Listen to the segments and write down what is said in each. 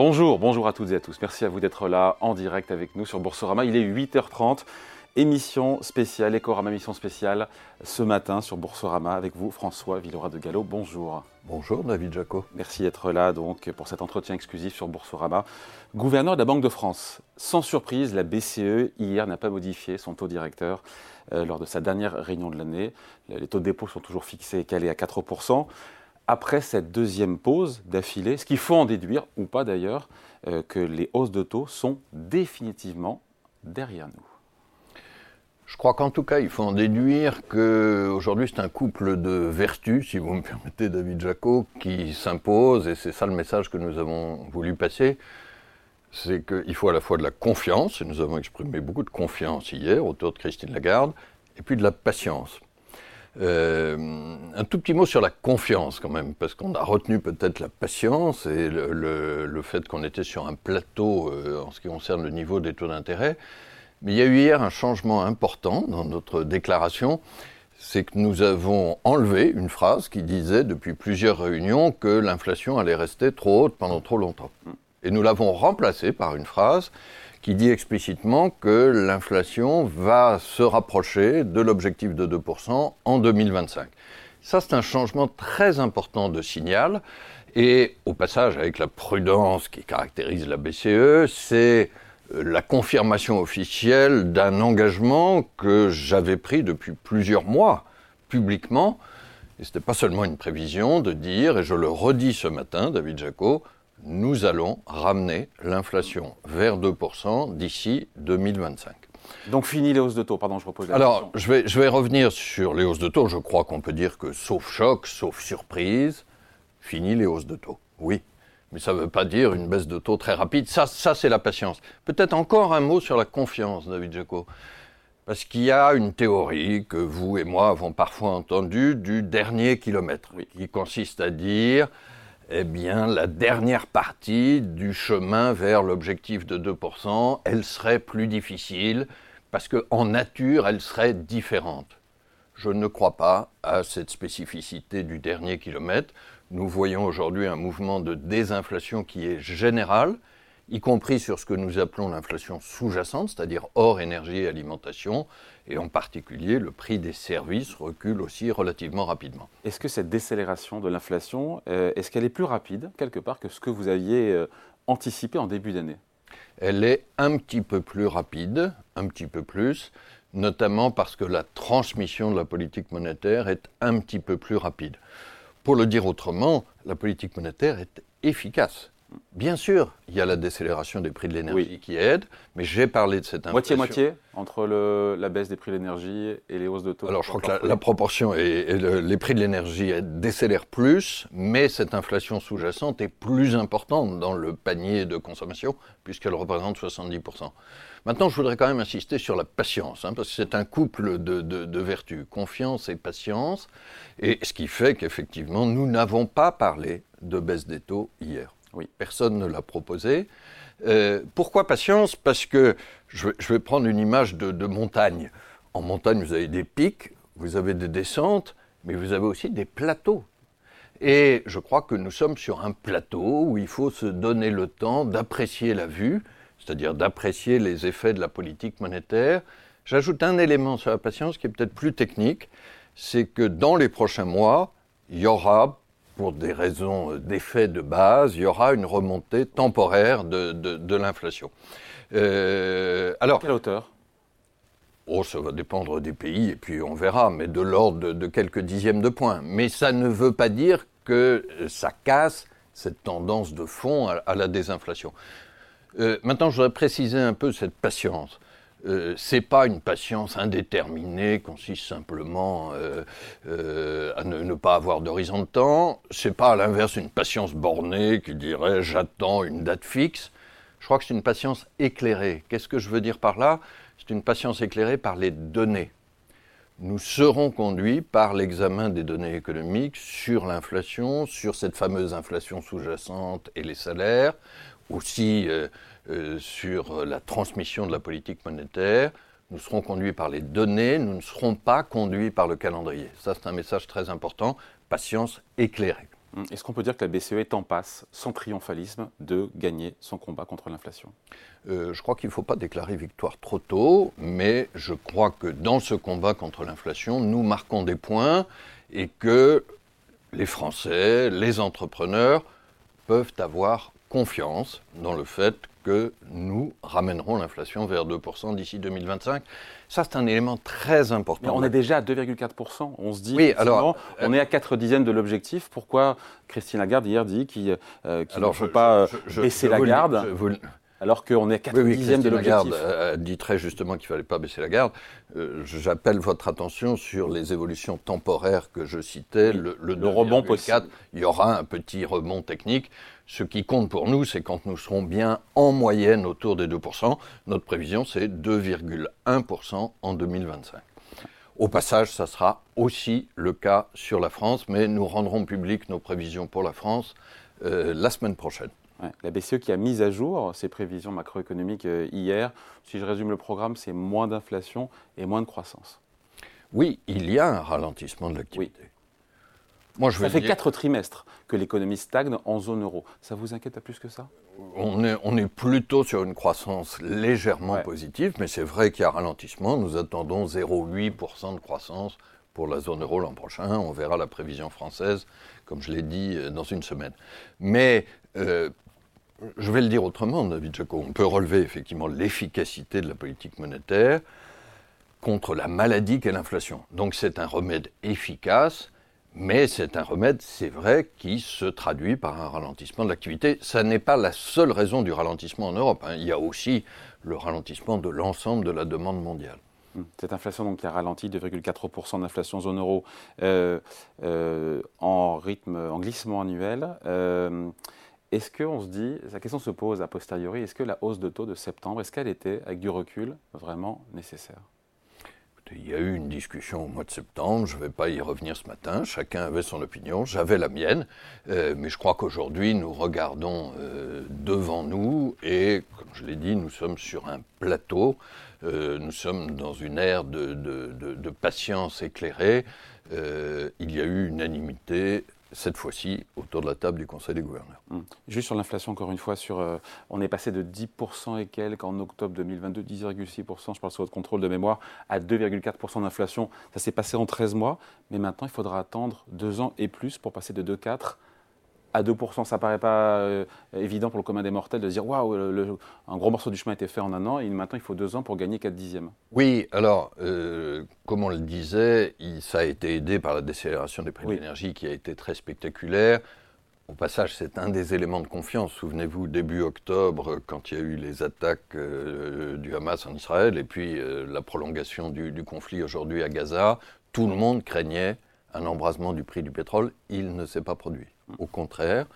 Bonjour, bonjour à toutes et à tous. Merci à vous d'être là en direct avec nous sur Boursorama. Il est 8h30. Émission spéciale, Ecorama émission spéciale ce matin sur Boursorama avec vous, François Villora de Gallo. Bonjour. Bonjour David Jaco. Merci d'être là donc pour cet entretien exclusif sur Boursorama. Gouverneur de la Banque de France. Sans surprise, la BCE hier n'a pas modifié son taux directeur euh, lors de sa dernière réunion de l'année. Les taux de dépôt sont toujours fixés et calés à 4%. Après cette deuxième pause d'affilée, ce qu'il faut en déduire, ou pas d'ailleurs, euh, que les hausses de taux sont définitivement derrière nous. Je crois qu'en tout cas, il faut en déduire qu'aujourd'hui, c'est un couple de vertus, si vous me permettez, David Jaco, qui s'impose, et c'est ça le message que nous avons voulu passer. C'est qu'il faut à la fois de la confiance, et nous avons exprimé beaucoup de confiance hier autour de Christine Lagarde, et puis de la patience. Euh, un tout petit mot sur la confiance quand même, parce qu'on a retenu peut-être la patience et le, fait qu'on était sur un plateau euh, en ce qui concerne le niveau des taux d'intérêt. Mais il y a eu hier un changement important dans notre déclaration, c'est que nous avons enlevé une phrase qui disait depuis plusieurs réunions que l'inflation allait rester trop haute pendant trop longtemps. Et nous l'avons remplacée par une phrase qui dit explicitement que l'inflation va se rapprocher de l'objectif de 2% en 2025. Ça, c'est un changement très important de signal. Et au passage, avec la prudence qui caractérise la BCE, c'est euh, la confirmation officielle d'un engagement que j'avais pris depuis plusieurs mois publiquement. Et ce n'était pas seulement une prévision de dire, et je le redis ce matin, David Jaco, nous allons ramener l'inflation vers 2% d'ici 2025. Donc fini les hausses de taux, pardon, je repose la Alors, je vais, je vais revenir sur les hausses de taux. Je crois qu'on peut dire que sauf choc, sauf surprise, fini les hausses de taux. Oui. Mais ça ne veut pas dire une baisse de taux très rapide. Ça, ça c'est la patience. Peut-être encore un mot sur la confiance, David Jaco. Parce qu'il y a une théorie que vous et moi avons parfois entendue du dernier kilomètre, qui consiste à dire, eh bien, la dernière partie du chemin vers l'objectif de 2%, elle serait plus difficile, parce qu'en nature, elle serait différente. Je ne crois pas à cette spécificité du dernier kilomètre. Nous voyons aujourd'hui un mouvement de désinflation qui est général, y compris sur ce que nous appelons l'inflation sous-jacente, c'est-à-dire hors énergie et alimentation, et en particulier le prix des services recule aussi relativement rapidement. Est-ce que cette décélération de l'inflation, euh, est-ce qu'elle est plus rapide quelque part que ce que vous aviez euh, anticipé en début d'année? Elle est un petit peu plus rapide, un petit peu plus, notamment parce que la transmission de la politique monétaire est un petit peu plus rapide. Pour le dire autrement, la politique monétaire est efficace. Bien sûr, il y a la décélération des prix de l'énergie qui aide, mais j'ai parlé de cette inflation. Moitié-moitié entre la baisse des prix de l'énergie et les hausses de taux Alors je crois que la, proportion est, les prix de l'énergie décélèrent plus, mais cette inflation sous-jacente est plus importante dans le panier de consommation, puisqu'elle représente 70%. Maintenant, je voudrais quand même insister sur la patience, hein, parce que c'est un couple de, de vertus, confiance et patience, et ce qui fait qu'effectivement, nous n'avons pas parlé de baisse des taux hier. Oui, personne ne l'a proposé. Euh, pourquoi patience? Parce que je, vais prendre une image de, montagne. En montagne, vous avez des pics, vous avez des descentes, mais vous avez aussi des plateaux. Et je crois que nous sommes sur un plateau où il faut se donner le temps d'apprécier la vue, c'est-à-dire d'apprécier les effets de la politique monétaire. J'ajoute un élément sur la patience qui est peut-être plus technique, c'est que dans les prochains mois, il y aura pour des raisons d'effet de base, il y aura une remontée temporaire de, de, l'inflation. Euh, alors, quelle hauteur? Oh, ça va dépendre des pays et puis on verra, mais de l'ordre de, quelques dixièmes de points. Mais ça ne veut pas dire que ça casse cette tendance de fond à, la désinflation. Euh, maintenant, je voudrais préciser un peu cette patience. Euh, c'est pas une patience indéterminée, consiste simplement euh, euh, à ne, pas avoir d'horizon de temps. C'est pas à l'inverse une patience bornée qui dirait j'attends une date fixe. Je crois que c'est une patience éclairée. Qu'est-ce que je veux dire par là? C'est une patience éclairée par les données. Nous serons conduits par l'examen des données économiques sur l'inflation, sur cette fameuse inflation sous-jacente et les salaires, aussi euh, sur la transmission de la politique monétaire. Nous serons conduits par les données, nous ne serons pas conduits par le calendrier. Ça, c'est un message très important. Patience éclairée. Hum, est-ce qu'on peut dire que la BCE est en passe, sans triomphalisme, de gagner son combat contre l'inflation? Euh, Je crois qu'il ne faut pas déclarer victoire trop tôt, mais je crois que dans ce combat contre l'inflation, nous marquons des points et que les Français, les entrepreneurs peuvent avoir confiance dans le fait que nous ramènerons l'inflation vers 2% d'ici 2025. Ça, c'est un élément très important. on est déjà à 2,4%. On se dit, oui, alors, on est à 4 dixièmes de l'objectif. Pourquoi Christine Lagarde hier dit qu'il euh, ne faut pas euh, baisser la garde alors qu'on est à 4 dixièmes de l'objectif. Lagarde dit très justement qu'il ne fallait pas baisser la garde. Euh, j'appelle votre attention sur les évolutions temporaires que je citais. le, le rebond possible. Il y aura un petit rebond technique. Ce qui compte pour nous, c'est quand nous serons bien en moyenne autour des 2%. Notre prévision, c'est 2,1% en 2025. Au passage, ça sera aussi le cas sur la France, mais nous rendrons public nos prévisions pour la France euh, la semaine prochaine. La BCE qui a mis à jour ses prévisions macroéconomiques euh, hier, si je résume le programme, c'est moins d'inflation et moins de croissance. Oui, il y a un ralentissement de l'activité. Moi, je ça fait quatre trimestres que l'économie stagne en zone euro. Ça vous inquiète pas plus que ça? On est, on est, plutôt sur une croissance légèrement positive, mais c'est vrai qu'il y a ralentissement. Nous attendons 0,8% de croissance pour la zone euro l'an prochain. On verra la prévision française, comme je l'ai dit, euh, dans une semaine. Mais euh, je vais le dire autrement, David Jaco. On peut relever effectivement l'efficacité de la politique monétaire contre la maladie qu'est l'inflation. Donc c'est un remède efficace mais c'est un remède, c'est vrai, qui se traduit par un ralentissement de l'activité. Ça n'est pas la seule raison du ralentissement en Europe. Hein. Il y a aussi le ralentissement de l'ensemble de la demande mondiale. Hum. Cette inflation donc, qui a ralenti 2,4% d'inflation zone euro euh, euh, en rythme, en glissement annuel. Euh, est-ce qu'on se dit, la question se pose a posteriori, est-ce que la hausse de taux de septembre, est-ce qu'elle était, avec du recul, vraiment nécessaire? Il y a eu une discussion au mois de septembre, je ne vais pas y revenir ce matin, chacun avait son opinion, j'avais la mienne, euh, mais je crois qu'aujourd'hui nous regardons euh, devant nous et, comme je l'ai dit, nous sommes sur un plateau, euh, nous sommes dans une ère de, de patience éclairée, il y a eu unanimité cette fois-ci autour de la table du Conseil des gouverneurs. Hum. Juste sur l'inflation, encore une fois, euh, on est passé de 10% et quelques en octobre 2022, 10,6%, je parle sur votre contrôle de mémoire, à 2,4% d'inflation. Ça s'est passé en 13 mois, mais maintenant il faudra attendre deux ans et plus pour passer de 2,4 à 2%, ça paraît pas euh, évident pour le commun des mortels de dire waouh, un gros morceau du chemin a été fait en un an et maintenant il faut deux ans pour gagner 4 dixièmes. Oui, alors, euh, comme on le disait, ça a été aidé par la décélération des prix de l'énergie qui a été très spectaculaire. Au passage, c'est un des éléments de confiance. Souvenez-vous, début octobre, quand il y a eu les attaques euh, du Hamas en Israël et puis la prolongation du, du conflit aujourd'hui à Gaza, tout le monde craignait un embrasement du prix du pétrole. Il ne s'est pas produit au contraire.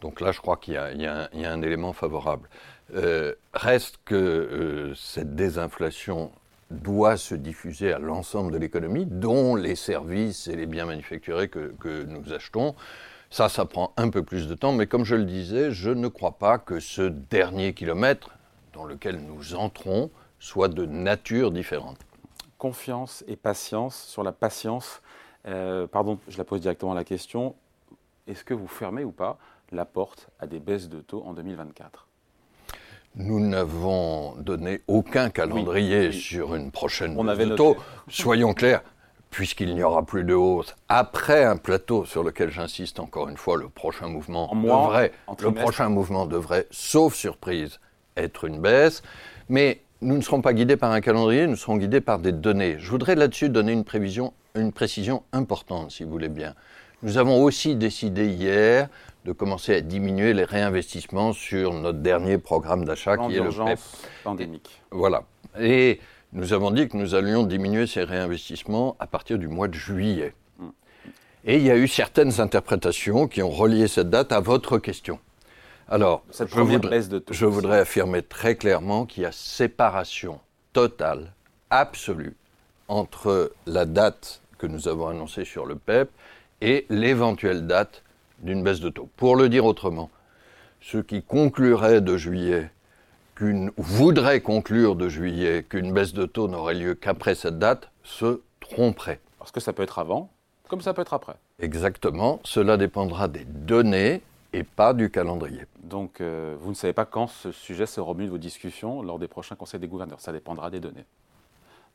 Donc là, je crois qu'il y, a un élément favorable. Euh, reste que euh, cette désinflation doit se diffuser à l'ensemble de l'économie, dont les services et les biens manufacturés que, nous achetons. Ça, ça prend un peu plus de temps, mais comme je le disais, je ne crois pas que ce dernier kilomètre dans lequel nous entrons soit de nature différente. Confiance et patience. Sur la patience, euh, pardon, je la pose directement à la question est-ce que vous fermez ou pas la porte à des baisses de taux en 2024 nous n'avons donné aucun calendrier sur une prochaine baisse de taux. Soyons clairs, puisqu'il n'y aura plus de hausse après un plateau sur lequel j'insiste encore une fois, le prochain mouvement devrait, le prochain mouvement devrait, sauf surprise, être une baisse. Mais nous ne serons pas guidés par un calendrier, nous serons guidés par des données. Je voudrais là-dessus donner une prévision, une précision importante, si vous voulez bien. Nous avons aussi décidé hier de commencer à diminuer les réinvestissements sur notre dernier programme d'achat qui est le PEP. pandémique. voilà. Et nous avons dit que nous allions diminuer ces réinvestissements à partir du mois de juillet. Mm. Et il y a eu certaines interprétations qui ont relié cette date à votre question. Alors, je voudrais, je voudrais affirmer très clairement qu'il y a séparation totale, absolue, entre la date que nous avons annoncée sur le PEP et l'éventuelle date d'une baisse de taux. Pour le dire autrement, ceux qui concluraient de juillet qu'une voudraient conclure de juillet qu'une baisse de taux n'aurait lieu qu'après cette date se tromperaient. Parce que ça peut être avant Comme ça peut être après. Exactement. Cela dépendra des données et pas du calendrier. Donc, euh, vous ne savez pas quand ce sujet se remue de vos discussions lors des prochains conseils des gouverneurs. Ça dépendra des données.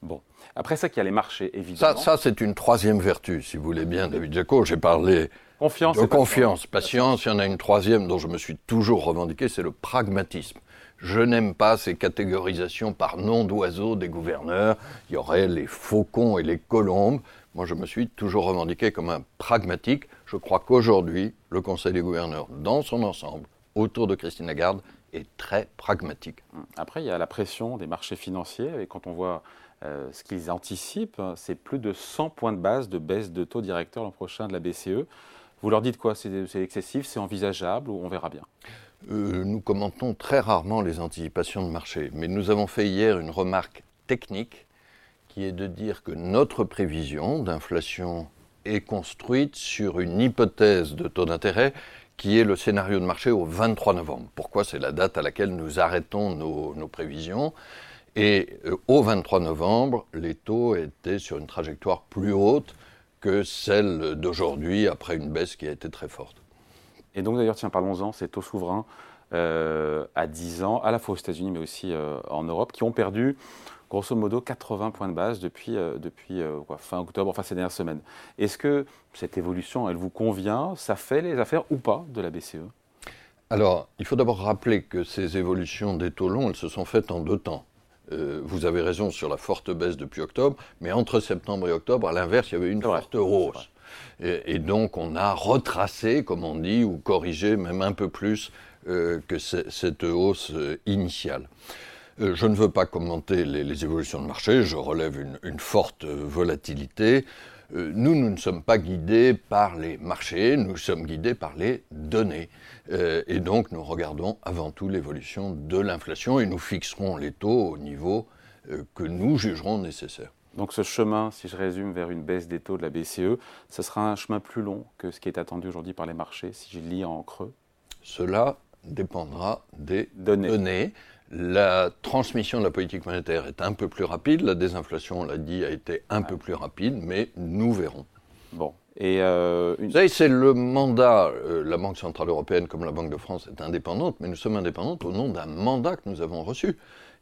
Bon. Après ça, qu'il y a les marchés, évidemment. Ça, ça c'est une troisième vertu, si vous voulez bien, David Jaco. J'ai parlé confiance de confiance, patience. Il y en a une troisième dont je me suis toujours revendiqué, c'est le pragmatisme. Je n'aime pas ces catégorisations par nom d'oiseaux des gouverneurs. Il y aurait les faucons et les colombes. Moi, je me suis toujours revendiqué comme un pragmatique. Je crois qu'aujourd'hui, le Conseil des gouverneurs, dans son ensemble, autour de Christine Lagarde, est très pragmatique. Après, il y a la pression des marchés financiers, et quand on voit euh, ce qu'ils anticipent, c'est plus de 100 points de base de baisse de taux directeur l'an prochain de la BCE. Vous leur dites quoi? C'est excessif, c'est envisageable ou on verra bien? Euh, Nous commentons très rarement les anticipations de marché, mais nous avons fait hier une remarque technique qui est de dire que notre prévision d'inflation est construite sur une hypothèse de taux d'intérêt qui est le scénario de marché au 23 novembre. Pourquoi? C'est la date à laquelle nous arrêtons nos, prévisions. Et euh, au 23 novembre, les taux étaient sur une trajectoire plus haute que celle d'aujourd'hui, après une baisse qui a été très forte. Et donc d'ailleurs, tiens, parlons-en, ces taux souverains euh, à 10 ans, à la fois aux États-Unis mais aussi euh, en Europe, qui ont perdu grosso modo 80 points de base depuis, euh, depuis euh, fin octobre, enfin ces dernières semaines. Est-ce que cette évolution, elle vous convient? Ça fait les affaires ou pas de la BCE Alors, il faut d'abord rappeler que ces évolutions des taux longs, elles se sont faites en deux temps. Euh, vous avez raison sur la forte baisse depuis octobre, mais entre septembre et octobre, à l'inverse, il y avait une forte hausse. Et, donc, on a retracé, comme on dit, ou corrigé même un peu plus que cette hausse initiale. Euh, je ne veux pas commenter les, évolutions de marché, je relève une, forte volatilité. Euh, nous, nous ne sommes pas guidés par les marchés, nous sommes guidés par les données. Euh, et donc, nous regardons avant tout l'évolution de l'inflation et nous fixerons les taux au niveau que nous jugerons nécessaire. Donc ce chemin, si je résume, vers une baisse des taux de la BCE, ce sera un chemin plus long que ce qui est attendu aujourd'hui par les marchés, si je lis en creux? Cela dépendra des données. La transmission de la politique monétaire est un peu plus rapide, la désinflation, on l'a dit, a été un peu plus rapide, mais nous verrons. Bon. Et euh, Vous savez, c'est le mandat, euh, la Banque Centrale Européenne comme la Banque de France est indépendante, mais nous sommes indépendantes au nom d'un mandat que nous avons reçu.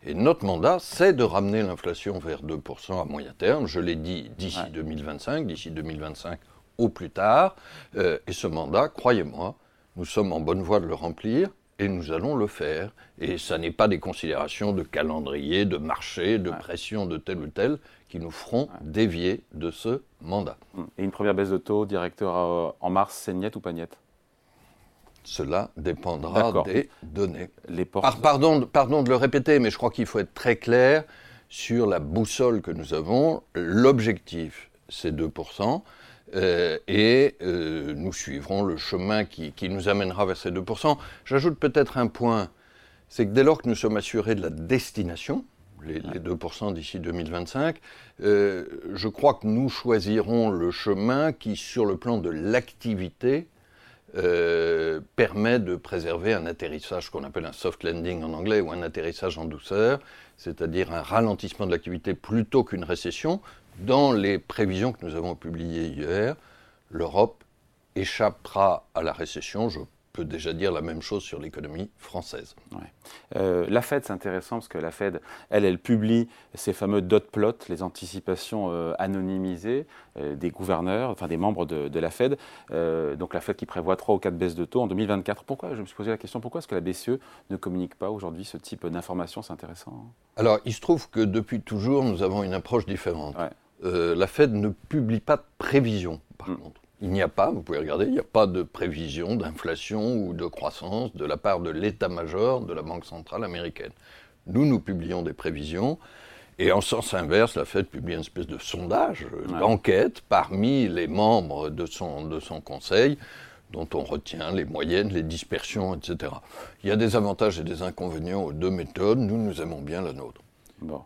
Et notre mandat, c'est de ramener l'inflation vers 2% à moyen terme, je l'ai dit d'ici 2025, d'ici 2025 au plus tard. Euh, et ce mandat, croyez-moi, nous sommes en bonne voie de le remplir et nous allons le faire. Et ça n'est pas des considérations de calendrier, de marché, de pression de tel ou tel qui nous feront dévier de ce mandat. Et une première baisse de taux, directeur euh, en mars, c'est niette ou pas niette cela dépendra des données. Les pardon, pardon de le répéter, mais je crois qu'il faut être très clair sur la boussole que nous avons. L'objectif, c'est 2%. Euh, et euh, nous suivrons le chemin qui, nous amènera vers ces 2%. J'ajoute peut-être un point, c'est que dès lors que nous sommes assurés de la destination, les, 2% d'ici 2025, euh, je crois que nous choisirons le chemin qui, sur le plan de l'activité, permet de préserver un atterrissage qu'on appelle un soft landing en anglais ou un atterrissage en douceur, c'est-à-dire un ralentissement de l'activité plutôt qu'une récession, dans les prévisions que nous avons publiées hier, l'Europe échappera à la récession. Peux déjà dire la même chose sur l'économie française. Euh, la Fed, c'est intéressant parce que la Fed, elle, elle publie ces fameux dot plots, les anticipations euh, anonymisées euh, des gouverneurs, enfin des membres de, la Fed. donc la Fed qui prévoit 3 ou 4 baisses de taux en 2024. Pourquoi Je me suis posé la question, pourquoi est-ce que la BCE ne communique pas aujourd'hui ce type d'informations C'est intéressant. Hein. Alors, il se trouve que depuis toujours, nous avons une approche différente. La Fed ne publie pas de prévision, par mm. contre. Il n'y a pas, vous pouvez regarder, il n'y a pas de prévision d'inflation ou de croissance de la part de l'état-major de la Banque centrale américaine. Nous, nous publions des prévisions. Et en sens inverse, la Fed publie une espèce de sondage, d'enquête parmi les membres de son, de son conseil, dont on retient les moyennes, les dispersions, etc. Il y a des avantages et des inconvénients aux deux méthodes. Nous, nous aimons bien la nôtre. Bon.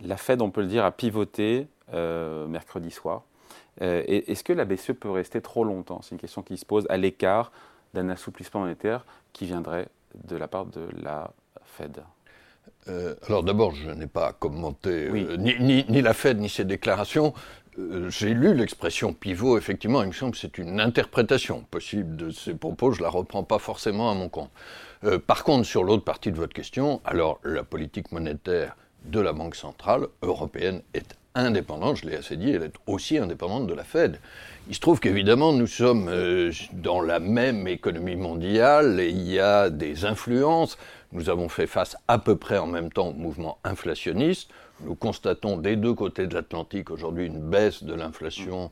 La Fed, on peut le dire, a pivoté euh, mercredi soir. Euh, est-ce que la BCE peut rester trop longtemps? C'est une question qui se pose à l'écart d'un assouplissement monétaire qui viendrait de la part de la Fed. Euh, alors d'abord, je n'ai pas commenté ni, ni, la Fed ni ses déclarations. euh, j'ai lu l'expression pivot, effectivement, il me semble que c'est une interprétation possible de ces propos, je ne la reprends pas forcément à mon compte. Euh, par contre, sur l'autre partie de votre question, alors la politique monétaire de la Banque centrale européenne est indépendante, je l'ai assez dit, elle est aussi indépendante de la Fed. Il se trouve qu'évidemment, nous sommes euh, dans la même économie mondiale et il y a des influences. Nous avons fait face à peu près en même temps au mouvement inflationniste. Nous constatons des deux côtés de l'Atlantique aujourd'hui une baisse de l'inflation.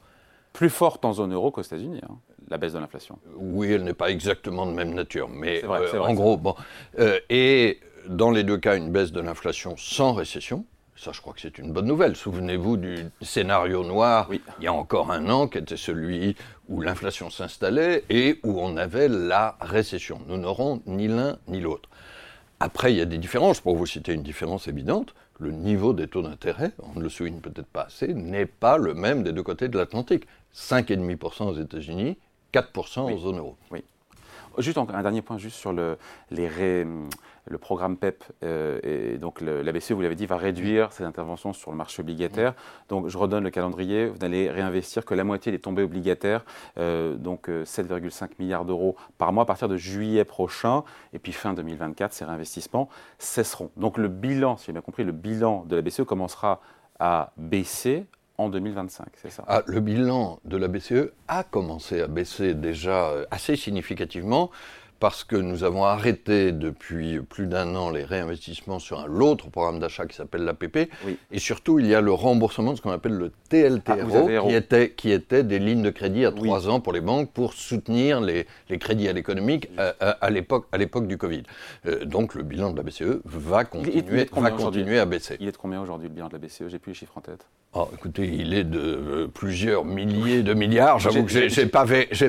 Plus forte en zone euro qu'aux États-Unis, hein, la baisse de l'inflation. Oui, elle n'est pas exactement de même nature, mais euh, en gros, bon. Euh, et dans les deux cas, une baisse de l'inflation sans récession. Ça, je crois que c'est une bonne nouvelle. Souvenez-vous du scénario noir, il y a encore un an, qui était celui où l'inflation s'installait et où on avait la récession. Nous n'aurons ni l'un ni l'autre. Après, il y a des différences. Pour vous citer une différence évidente, le niveau des taux d'intérêt, on ne le souligne peut-être pas assez, n'est pas le même des deux côtés de l'Atlantique. 5,5% aux États-Unis, 4% en zone euro. Oui. Juste un dernier point juste sur le, les ré, le programme PEP, euh, et donc la BCE, vous l'avez dit, va réduire ses interventions sur le marché obligataire. Donc je redonne le calendrier, vous n'allez réinvestir que la moitié des tombées obligataires, euh, donc 7,5 euh, milliards d'euros par mois à partir de juillet prochain, et puis fin 2024, ces réinvestissements cesseront. Donc le bilan, si j'ai bien compris, le bilan de la BCE commencera à baisser en 2025, c'est ça. Ah, Le bilan de la BCE a commencé à baisser déjà assez significativement parce que nous avons arrêté depuis plus d'un an les réinvestissements sur un autre programme d'achat qui s'appelle l'APP. Et surtout, il y a le remboursement de ce qu'on appelle le TLTRO, ah, qui, était, qui était des lignes de crédit à trois ans pour les banques pour soutenir les, les crédits à l'économique à, à, l'époque du Covid. Euh, donc le bilan de la BCE va continuer, va continuer à baisser. Il est de combien aujourd'hui le bilan de la BCE J'ai plus les chiffres en tête. Oh, écoutez, il est de euh, plusieurs milliers de milliards. J'avoue que je n'ai pas,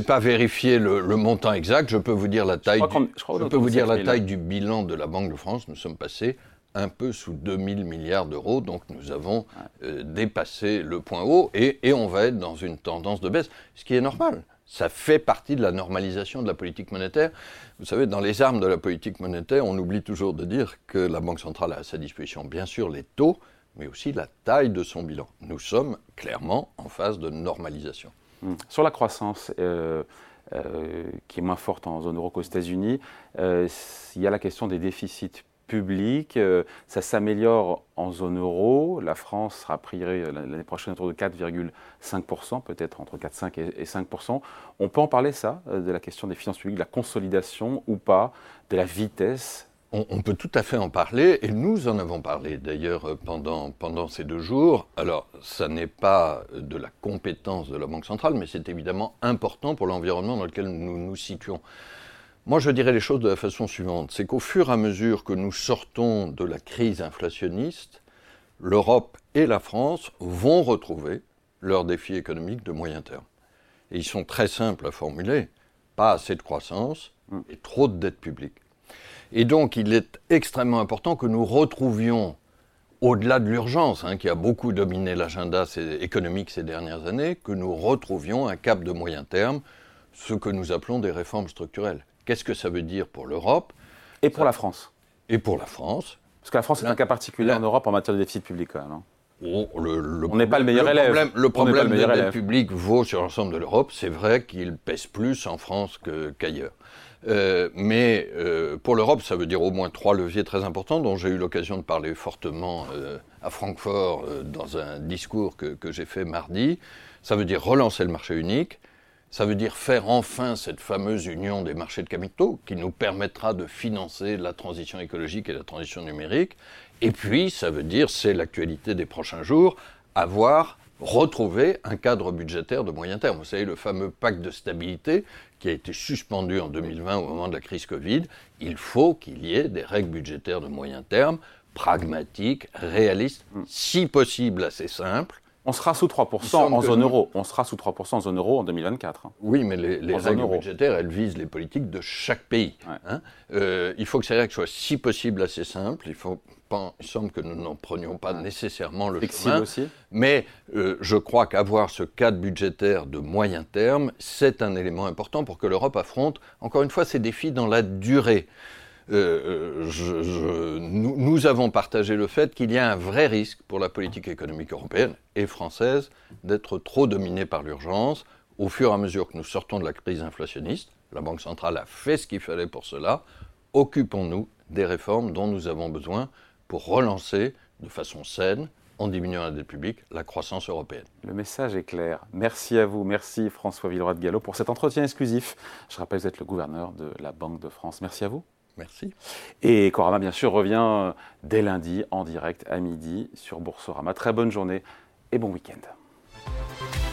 pas, vérifié le, le, montant exact. Je peux vous dire la taille. Du, je, peux vous dire la taille du bilan de la Banque de France. Nous sommes passés un peu sous 2000 milliards d'euros, donc nous avons euh, dépassé le point haut et, et, on va être dans une tendance de baisse, ce qui est normal. Ça fait partie de la normalisation de la politique monétaire. Vous savez, dans les armes de la politique monétaire, on oublie toujours de dire que la Banque centrale a à sa disposition, bien sûr, les taux, mais aussi la taille de son bilan. Nous sommes clairement en phase de normalisation. Hmm. Sur la croissance, euh, qui est moins forte en zone euro qu'aux États-Unis, euh, il y a la question des déficits publics. ça s'améliore en zone euro. La France sera priée l'année prochaine autour de 4,5%, peut-être entre 4,5 et 5%. On peut en parler, ça, de la question des finances publiques, de la consolidation ou pas, de la vitesse on, peut tout à fait en parler, et nous en avons parlé d'ailleurs pendant, pendant ces deux jours. Alors, ça n'est pas de la compétence de la Banque centrale, mais c'est évidemment important pour l'environnement dans lequel nous nous situons. Moi, je dirais les choses de la façon suivante, c'est qu'au fur et à mesure que nous sortons de la crise inflationniste, l'Europe et la France vont retrouver leurs défis économiques de moyen terme. Et ils sont très simples à formuler. Pas assez de croissance et trop de dette publique. Et donc, il est extrêmement important que nous retrouvions, au-delà de l'urgence, hein, qui a beaucoup dominé l'agenda économique ces dernières années, que nous retrouvions un cap de moyen terme, ce que nous appelons des réformes structurelles. Qu'est-ce que ça veut dire pour l'Europe? Et pour la France Et pour la France. Parce que la France est un cas particulier en Europe en matière de déficit public, quand même. Hein. Oh, on n'est pas le meilleur élève. Problème, le problème de la public vaut sur l'ensemble de l'Europe. C'est vrai qu'il pèse plus en France qu'ailleurs. Euh, mais euh, pour l'Europe, ça veut dire au moins trois leviers très importants dont j'ai eu l'occasion de parler fortement euh, à Francfort dans un discours que, que j'ai fait mardi. Ça veut dire relancer le marché unique. Ça veut dire faire enfin cette fameuse union des marchés de capitaux qui nous permettra de financer la transition écologique et la transition numérique. Et puis, ça veut dire, c'est l'actualité des prochains jours, avoir retrouvé un cadre budgétaire de moyen terme. Vous savez, le fameux pacte de stabilité qui a été suspendu en 2020 au moment de la crise Covid, il faut qu'il y ait des règles budgétaires de moyen terme, pragmatiques, réalistes, si possible assez simples. On sera sous 3% en zone euro. On sera sous 3% en zone euro en 2024. Hein. Oui, mais les, règles budgétaires, elles visent les politiques de chaque pays. Hein. Euh, il faut que ces règles soient si possible assez simples. Il faut il semble que nous n'en prenions pas nécessairement le chemin. Aussi. Mais euh, je crois qu'avoir ce cadre budgétaire de moyen terme, c'est un élément important pour que l'Europe affronte, encore une fois, ces défis dans la durée. Euh, je, nous, nous, avons partagé le fait qu'il y a un vrai risque pour la politique économique européenne et française d'être trop dominée par l'urgence au fur et à mesure que nous sortons de la crise inflationniste. La Banque centrale a fait ce qu'il fallait pour cela. Occupons-nous des réformes dont nous avons besoin pour relancer de façon saine, en diminuant la dette publique, la croissance européenne. Le message est clair. Merci à vous, merci François Villeroy de Gallo pour cet entretien exclusif. Je rappelle que vous êtes le gouverneur de la Banque de France. Merci à vous. Merci. Et Corama, bien sûr, revient euh, dès lundi en direct à midi sur Boursorama. Très bonne journée et bon week-end.